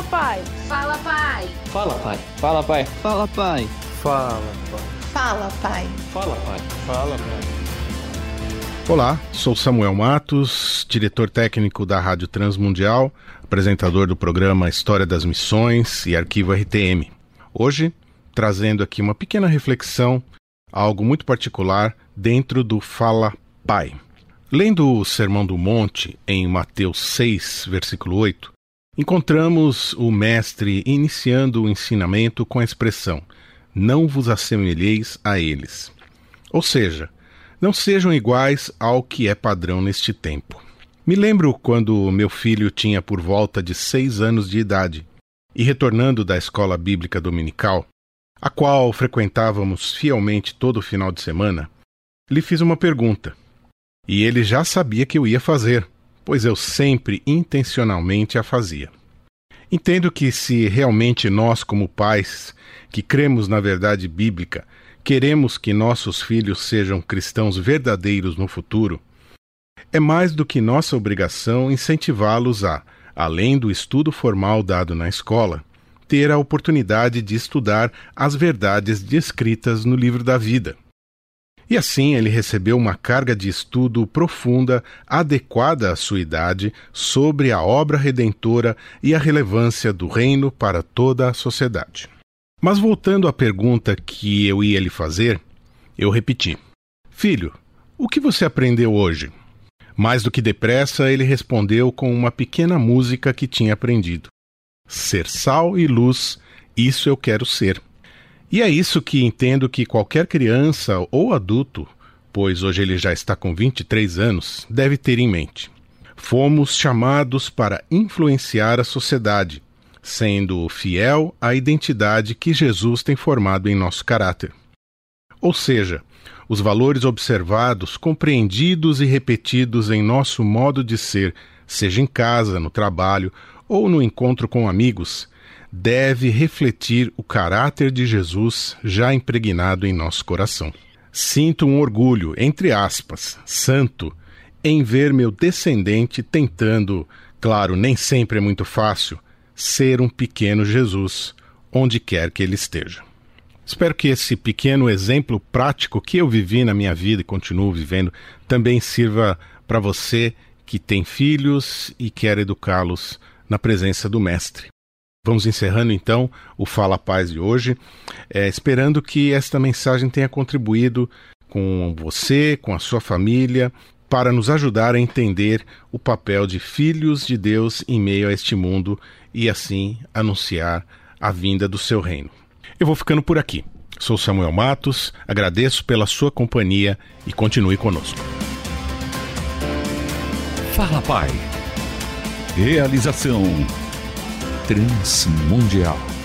Fala, pai. Fala, pai. Fala, pai. Fala, pai. Fala, pai. Fala, pai. Fala, pai. Fala, pai. Fala, pai. Olá, sou Samuel Matos, diretor técnico da Rádio Transmundial, apresentador do programa História das Missões e Arquivo RTM. Hoje, trazendo aqui uma pequena reflexão, algo muito particular dentro do Fala Pai. Lendo o Sermão do Monte, em Mateus 6, versículo 8, encontramos o Mestre iniciando o ensinamento com a expressão: Não vos assemelheis a eles. Ou seja, não sejam iguais ao que é padrão neste tempo. Me lembro quando meu filho tinha por volta de seis anos de idade e retornando da escola bíblica dominical, a qual frequentávamos fielmente todo final de semana, lhe fiz uma pergunta. E ele já sabia que eu ia fazer, pois eu sempre intencionalmente a fazia. Entendo que se realmente nós, como pais, que cremos na verdade bíblica, queremos que nossos filhos sejam cristãos verdadeiros no futuro, é mais do que nossa obrigação incentivá-los a, além do estudo formal dado na escola, ter a oportunidade de estudar as verdades descritas no livro da vida. E assim ele recebeu uma carga de estudo profunda, adequada à sua idade, sobre a obra redentora e a relevância do reino para toda a sociedade. Mas voltando à pergunta que eu ia lhe fazer, eu repeti: Filho, o que você aprendeu hoje? Mais do que depressa, ele respondeu com uma pequena música que tinha aprendido: Ser sal e luz, isso eu quero ser. E é isso que entendo que qualquer criança ou adulto, pois hoje ele já está com 23 anos, deve ter em mente. Fomos chamados para influenciar a sociedade, sendo fiel à identidade que Jesus tem formado em nosso caráter. Ou seja, os valores observados, compreendidos e repetidos em nosso modo de ser, seja em casa, no trabalho ou no encontro com amigos, deve refletir o caráter de Jesus já impregnado em nosso coração. Sinto um orgulho, entre aspas, santo, em ver meu descendente tentando, claro, nem sempre é muito fácil, ser um pequeno Jesus, onde quer que ele esteja. Espero que esse pequeno exemplo prático que eu vivi na minha vida e continuo vivendo também sirva para você que tem filhos e quer educá-los na presença do Mestre. Vamos encerrando então o Fala Paz de hoje, é, esperando que esta mensagem tenha contribuído com você, com a sua família, para nos ajudar a entender o papel de filhos de Deus em meio a este mundo e assim anunciar a vinda do seu reino. Eu vou ficando por aqui. Sou Samuel Matos, agradeço pela sua companhia e continue conosco. Fala Pai. Realização Transmundial.